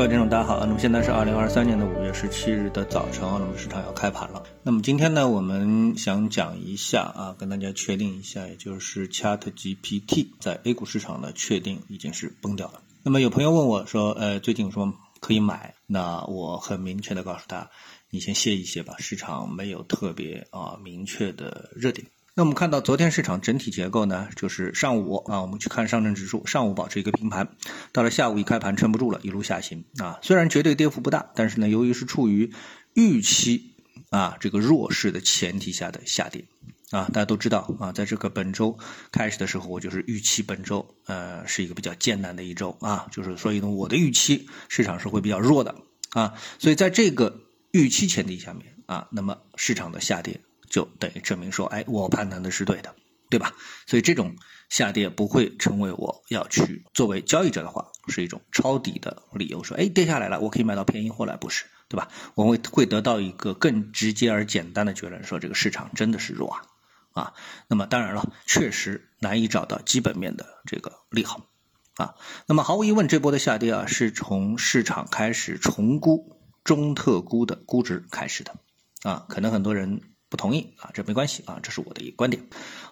各位听众，大家好啊。那么现在是二零二三年的五月十七日的早晨啊，那么市场要开盘了。那么今天呢，我们想讲一下啊，跟大家确定一下，也就是 Chat GPT 在 A 股市场呢，确定已经是崩掉了。那么有朋友问我说，呃，最近有什么可以买？那我很明确的告诉他，你先歇一歇吧，市场没有特别啊明确的热点。那我们看到昨天市场整体结构呢，就是上午啊，我们去看上证指数，上午保持一个平盘，到了下午一开盘撑不住了，一路下行啊。虽然绝对跌幅不大，但是呢，由于是处于预期啊这个弱势的前提下的下跌啊，大家都知道啊，在这个本周开始的时候，我就是预期本周呃是一个比较艰难的一周啊，就是所以呢，我的预期市场是会比较弱的啊，所以在这个预期前提下面啊，那么市场的下跌。就等于证明说，哎，我判断的是对的，对吧？所以这种下跌不会成为我要去作为交易者的话，是一种抄底的理由。说，哎，跌下来了，我可以买到便宜货了，不是，对吧？我会会得到一个更直接而简单的结论，说这个市场真的是弱啊，啊。那么当然了，确实难以找到基本面的这个利好啊。那么毫无疑问，这波的下跌啊，是从市场开始重估中特估的估值开始的啊。可能很多人。不同意啊，这没关系啊，这是我的一个观点。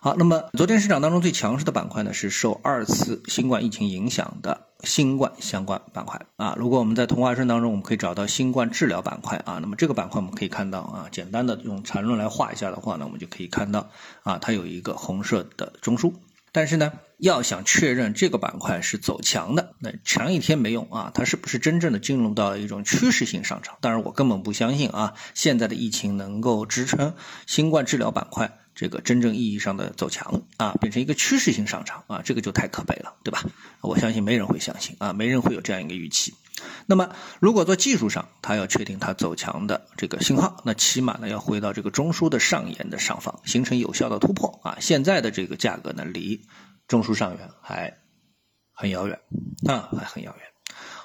好，那么昨天市场当中最强势的板块呢，是受二次新冠疫情影响的新冠相关板块啊。如果我们在同花顺当中，我们可以找到新冠治疗板块啊，那么这个板块我们可以看到啊，简单的用缠论来画一下的话呢，我们就可以看到啊，它有一个红色的中枢。但是呢，要想确认这个板块是走强的，那强一天没用啊，它是不是真正的进入到一种趋势性上涨？当然，我根本不相信啊，现在的疫情能够支撑新冠治疗板块这个真正意义上的走强啊，变成一个趋势性上涨啊，这个就太可悲了，对吧？我相信没人会相信啊，没人会有这样一个预期。那么，如果做技术上，它要确定它走强的这个信号，那起码呢要回到这个中枢的上沿的上方，形成有效的突破啊。现在的这个价格呢，离中枢上缘还很遥远啊，还很遥远。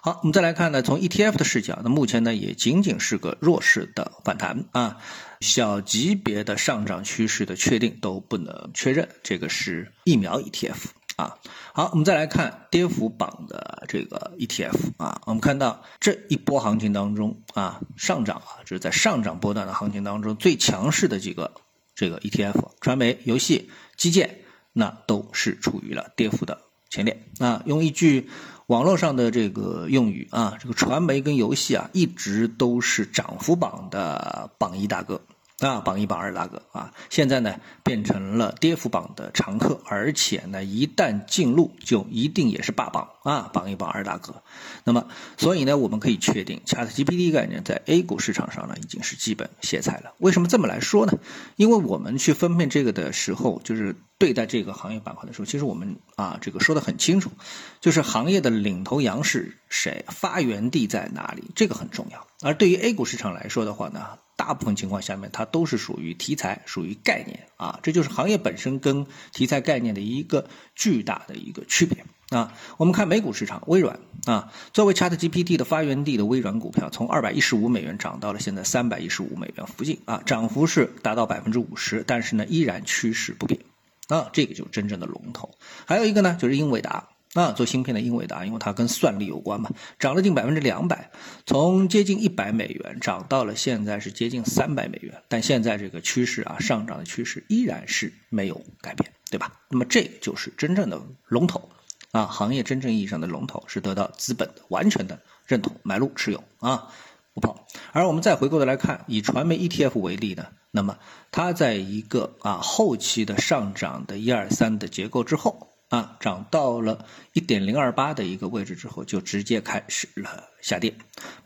好，我们再来看呢，从 ETF 的视角，那目前呢也仅仅是个弱势的反弹啊，小级别的上涨趋势的确定都不能确认，这个是疫苗 ETF。啊，好，我们再来看跌幅榜的这个 ETF 啊，我们看到这一波行情当中啊，上涨啊，就是在上涨波段的行情当中最强势的几个这个 ETF，传媒、游戏、基建，那都是处于了跌幅的前列啊。用一句网络上的这个用语啊，这个传媒跟游戏啊，一直都是涨幅榜的榜一大哥。啊，榜一榜二大哥啊，现在呢变成了跌幅榜的常客，而且呢一旦进入就一定也是霸榜啊，榜一榜二大哥。那么，所以呢我们可以确定，ChatGPT 概念在 A 股市场上呢已经是基本歇菜了。为什么这么来说呢？因为我们去分辨这个的时候，就是对待这个行业板块的时候，其实我们啊这个说的很清楚，就是行业的领头羊是谁，发源地在哪里，这个很重要。而对于 A 股市场来说的话呢？大部分情况下面，它都是属于题材，属于概念啊，这就是行业本身跟题材概念的一个巨大的一个区别啊。我们看美股市场，微软啊，作为 ChatGPT 的发源地的微软股票，从二百一十五美元涨到了现在三百一十五美元附近啊，涨幅是达到百分之五十，但是呢，依然趋势不变啊，这个就是真正的龙头。还有一个呢，就是英伟达。啊，做芯片的英伟达，因为它跟算力有关嘛，涨了近百分之两百，从接近一百美元涨到了现在是接近三百美元，但现在这个趋势啊，上涨的趋势依然是没有改变，对吧？那么这就是真正的龙头啊，行业真正意义上的龙头是得到资本的完全的认同，买入持有啊，不跑。而我们再回过头来看，以传媒 ETF 为例呢，那么它在一个啊后期的上涨的一二三的结构之后。啊，涨到了一点零二八的一个位置之后，就直接开始了下跌，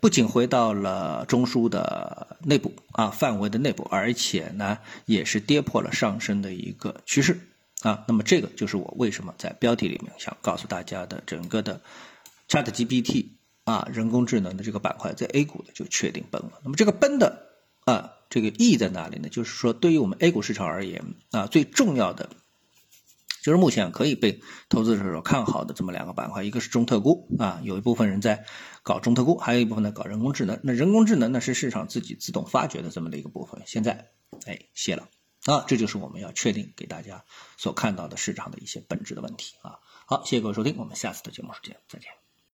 不仅回到了中枢的内部啊范围的内部，而且呢，也是跌破了上升的一个趋势啊。那么这个就是我为什么在标题里面想告诉大家的，整个的 ChatGPT 啊人工智能的这个板块在 A 股的就确定崩了。那么这个崩的啊这个意义在哪里呢？就是说对于我们 A 股市场而言啊，最重要的。就是目前可以被投资者所看好的这么两个板块，一个是中特估啊，有一部分人在搞中特估，还有一部分在搞人工智能。那人工智能呢是市场自己自动发掘的这么的一个部分，现在哎谢了啊，这就是我们要确定给大家所看到的市场的一些本质的问题啊。好，谢谢各位收听，我们下次的节目时间再见。